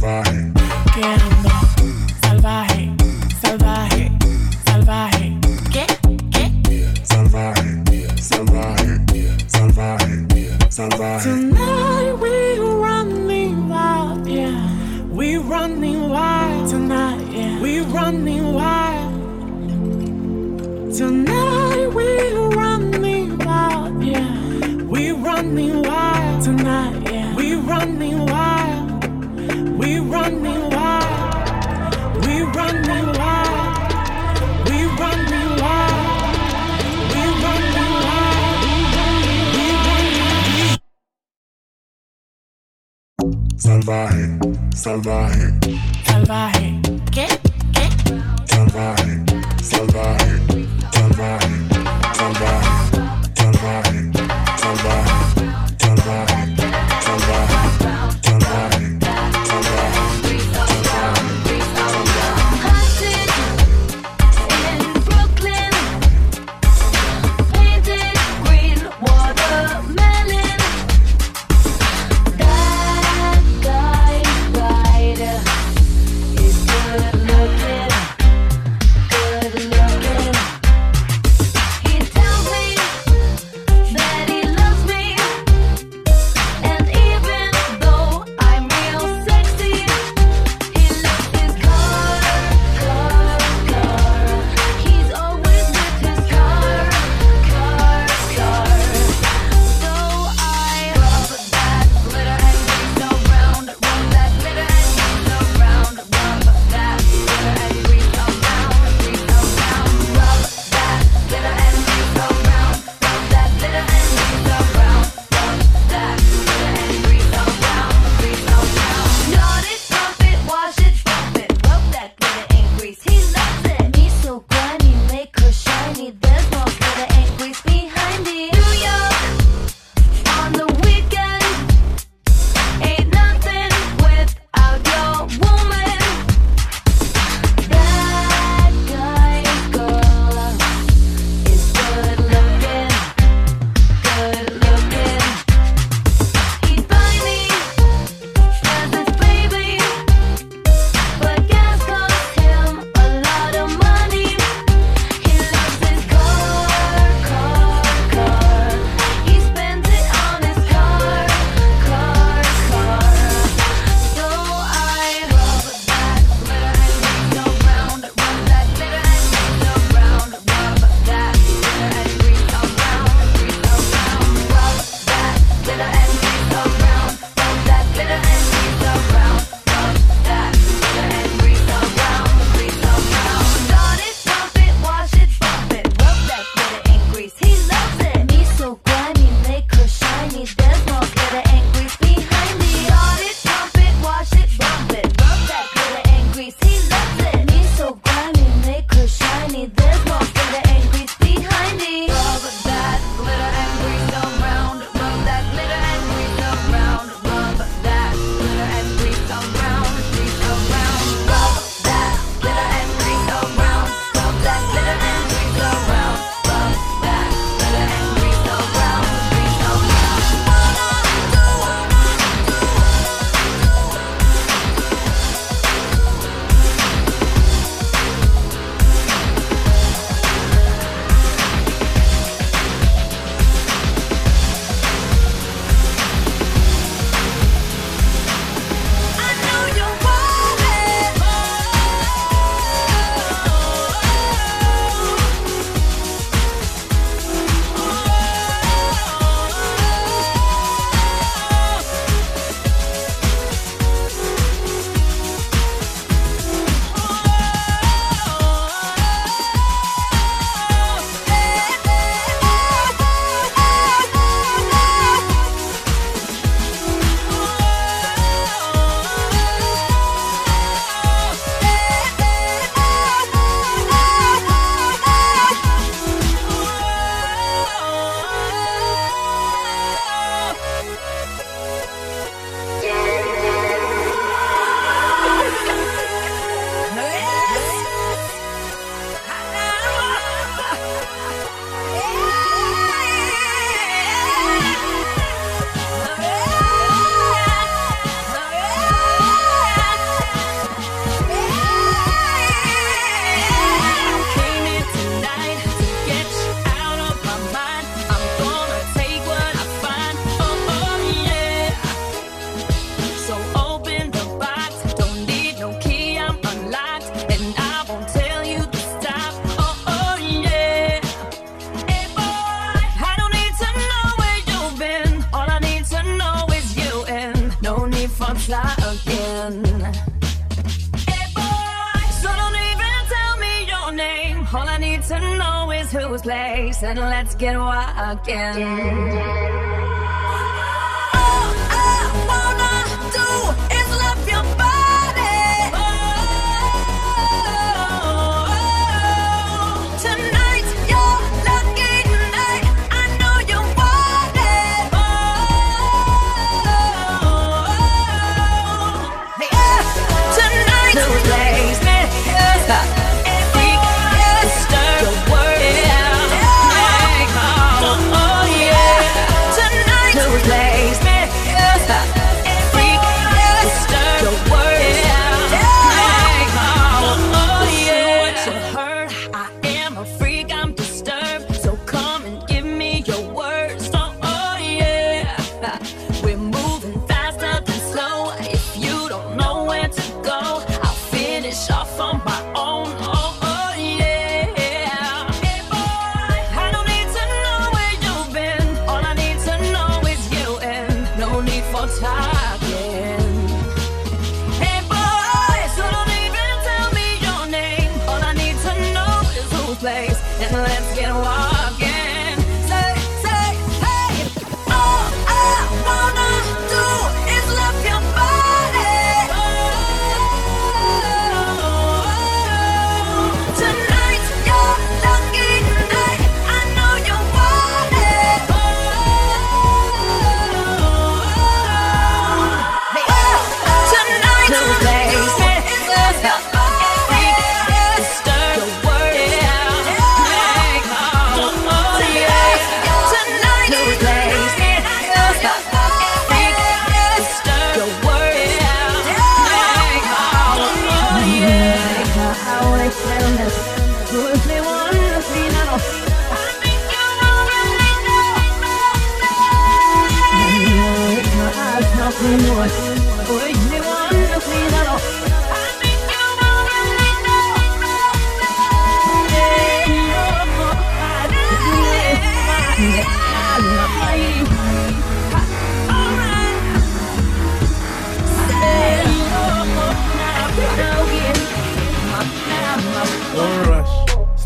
shiny, there's more glitter and grease behind it. Rub that glitter and grease again.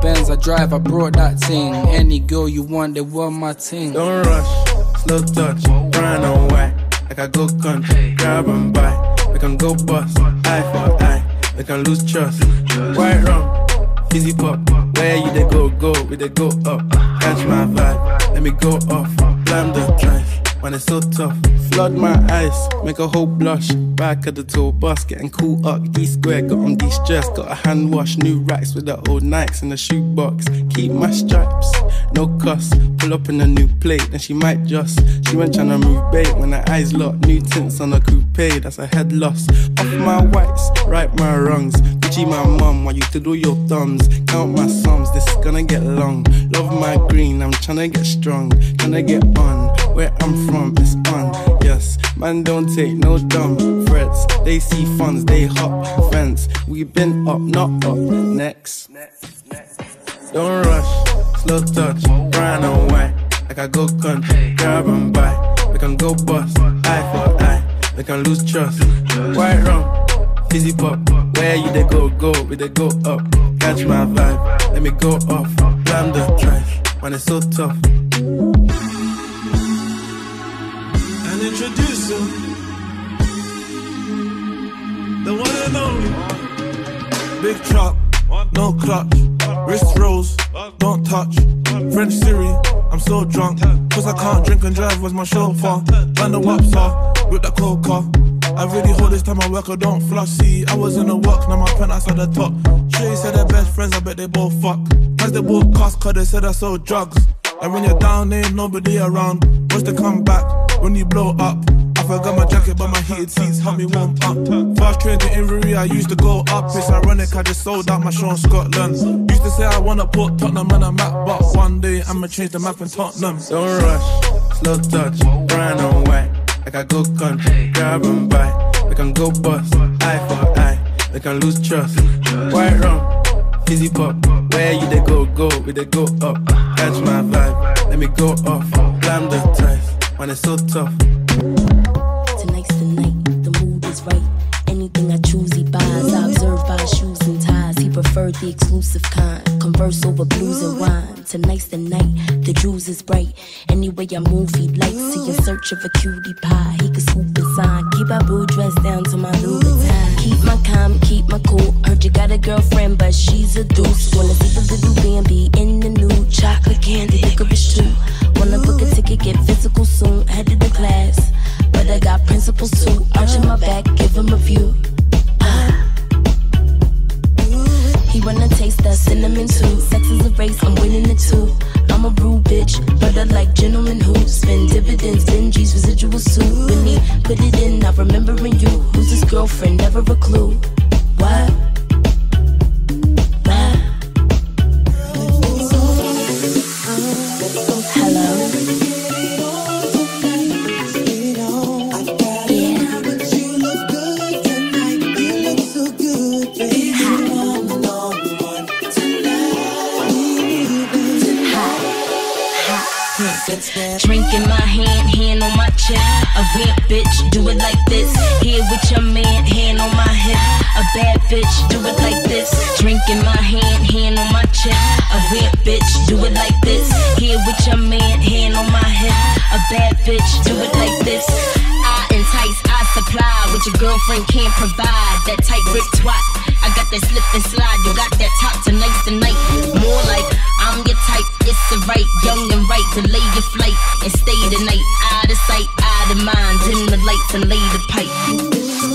Benz, I drive, I brought that thing. Any girl you want, they want my thing. Don't rush, slow touch, grind on white. Like I go country, grab and buy. We can go bust, eye for eye. We can lose trust. White rum, fizzy pop. Where you they go, go, we they go up. Catch my vibe, let me go off. Blam the drive when it's so tough. Flood my eyes, make a whole blush. Back of the tour bus, getting cool up. D square, got on de stress, got a hand wash. New racks with the old Nikes in the shoebox. Keep my stripes, no cuss. Pull up in a new plate, then she might just. She went tryna move bait when her eyes locked. New tints on a coupe, that's a head loss. Off my whites, right my wrongs. Gucci my mum, while you do your thumbs. Count my sums, this is gonna get long. Love my green, I'm tryna get strong. Tryna get on, where I'm from it's on, yes. Man, don't take no dumb threats. They see funds, they hop fence. We been up, not up. Next. Don't rush, slow touch, brown and white. Like I go country, grab and buy. We can go bust, eye for eye. We can lose trust. White rum, fizzy pop. Where you they go, go, we they go up. Catch my vibe, let me go off. Blam the drive, man, it's so tough. introducing the one and only Big truck, no clutch, wrist rolls, don't touch. French Siri, I'm so drunk. Cause I can't drink and drive, where's my chauffeur? Band the waps off, with the coca. I really hold this time I work, I don't floss. See, I was in the work, now my penthouse at the top. Shay said they're best friends, I bet they both fuck. As they both cost, cause they said I sold drugs. And when you're down, ain't nobody around. What's the comeback when you blow up? I forgot my jacket, but my heated seats help me warm up. Fast train to Inverness, I used to go up. It's ironic, I just sold out my show in Scotland. Used to say I wanna put Tottenham on a map, but one day I'ma change the map in Tottenham. Don't rush, slow touch, brown and white. Like I go country, grab and buy. We can go bust, eye for eye. We can lose trust. White rum, fizzy pop. Where you they go, go, we they go up. Catch my vibe, let me go off. Blam the ties, man, it's so tough. Tonight's the night, the mood is right. Anything I choose, he buys. I observe by shoes and ties. He preferred the exclusive kind. Converse over blues and wine. Tonight's the night, the juice is bright. Anyway, I move, he likes. He in search of a cutie pie. He could swoop inside. Keep my blue dress down to my Louboutin. Keep my calm, keep my cool. Heard you got a girlfriend, but she's a deuce. Wanna see the little Bambi in the new chocolate candy, licorice too. Wanna book a ticket, get physical soon. Headed to class, but I got principles too. Arching my back, give him a view. That cinnamon too. Sex is a race, I'm winning it too. I'm a rude bitch, but I like gentlemen who spend dividends, Benji's residual suit. When he put it in, I remembering you. Who's his girlfriend? Never a clue. What? Your man, hand on my hip. A bad bitch, do it like this. Drink in my hand, hand on my chest. A vamp bitch, do it like this. Here with your man, hand on my hip. A bad bitch, do it like this. I entice, I supply what your girlfriend can't provide. That tight grip twat. I got that slip and slide. You got that top tonight's the night. More like I'm your type. It's the right, young and right. Delay your flight and stay the night. Out of sight, out of mind. Dim the lights and lay the pipe.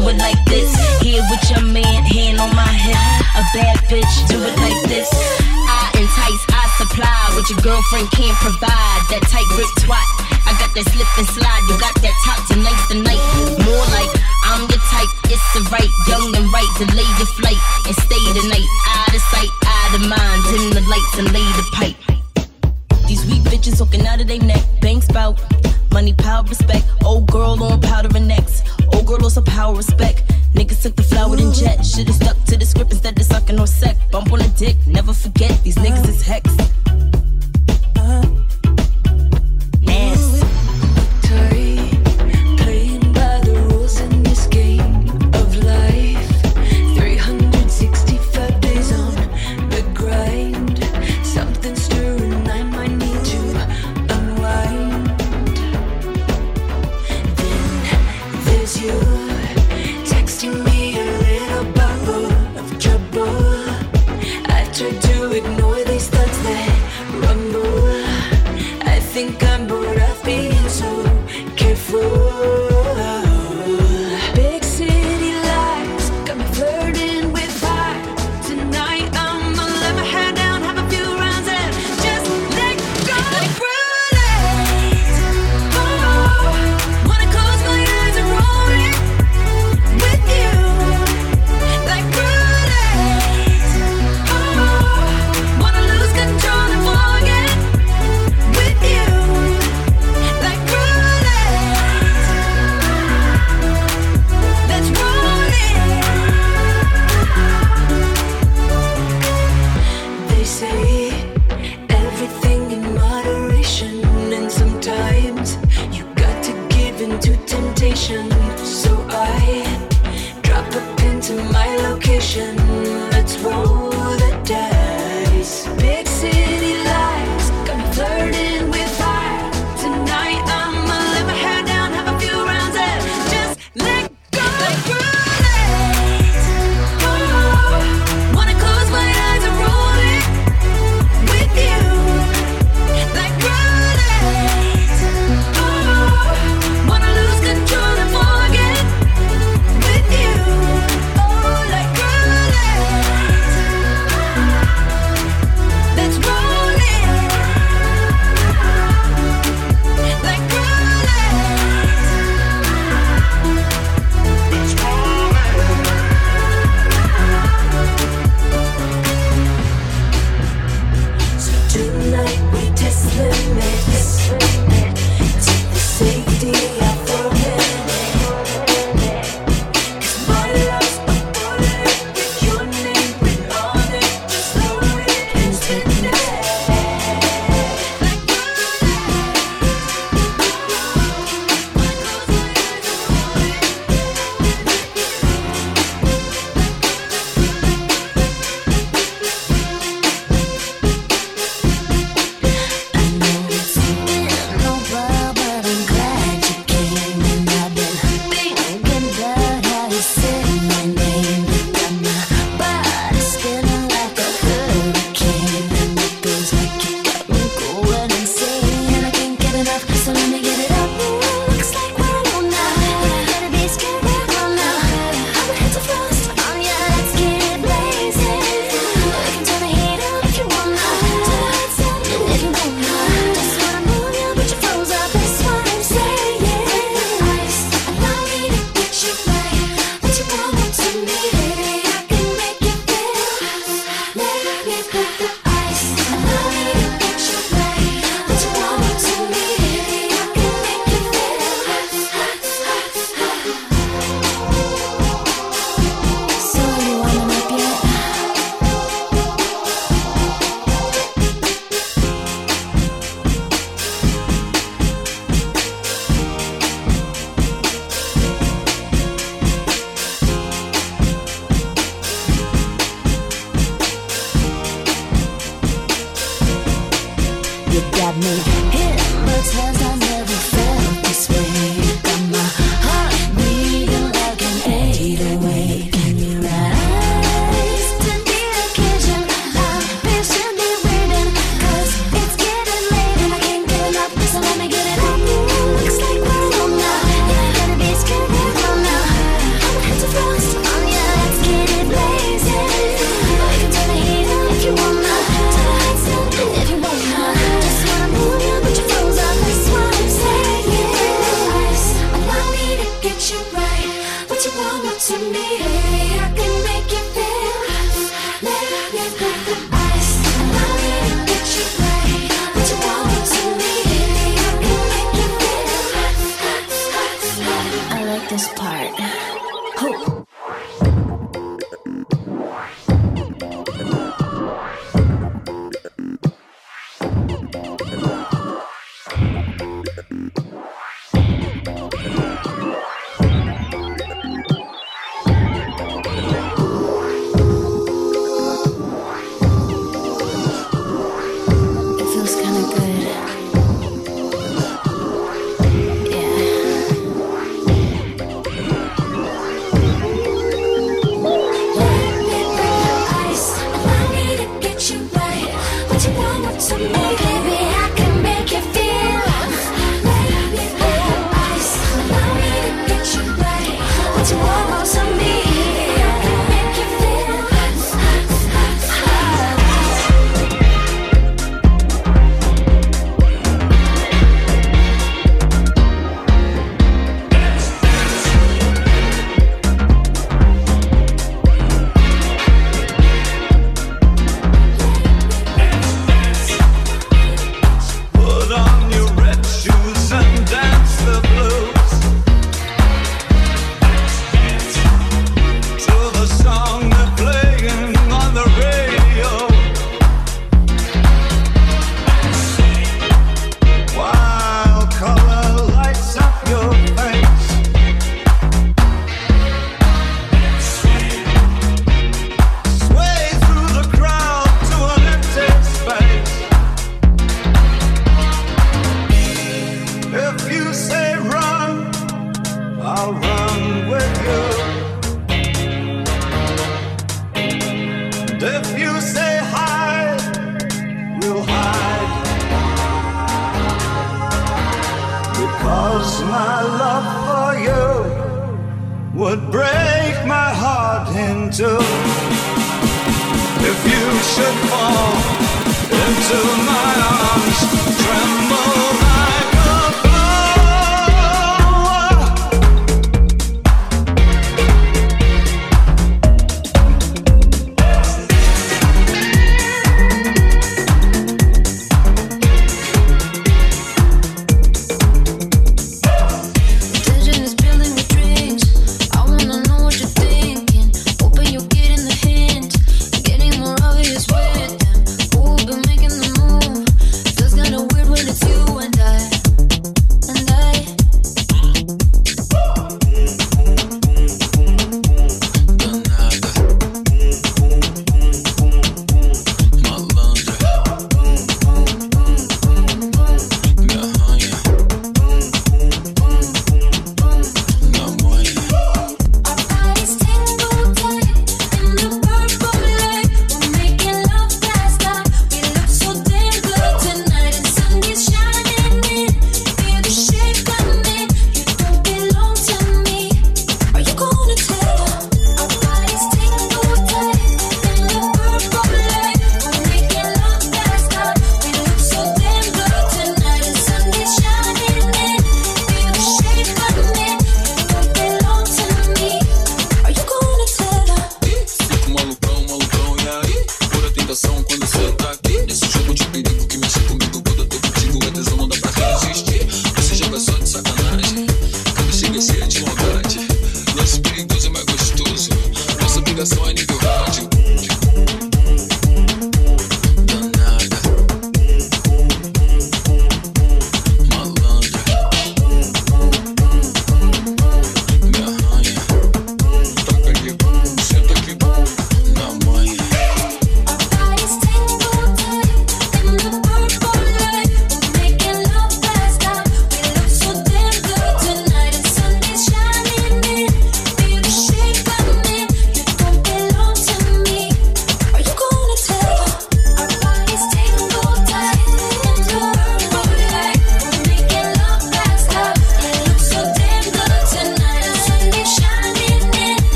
do it like this. Here with your man, hand on my hip. A bad bitch, do it like this. I entice, I supply what your girlfriend can't provide. That tight grip twat. I got that slip and slide. You got that top tonight's the night. More like I'm your type. It's the right, young and right. Delay your flight and stay the night. Out of sight, out of mind. Dim the lights and lay the pipe. These weak bitches hooking out of their neck. Bank spout. Money, power, respect. Old girl on powder and necks. Power, respect. Niggas took the flower and jet. Should've stuck to the script instead of sucking on sec. Bump on the Cause my love for you would break my heart in two. If you should fall into my arms.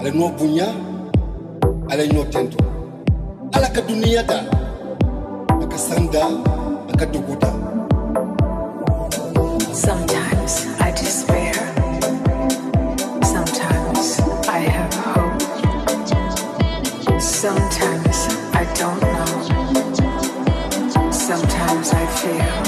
Aleno Bunya, Aleno Tento, Alakaduniata, Akasanda, Sometimes I despair. Sometimes I have hope. Sometimes I don't know. Sometimes I fear.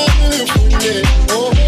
wanna. Oh.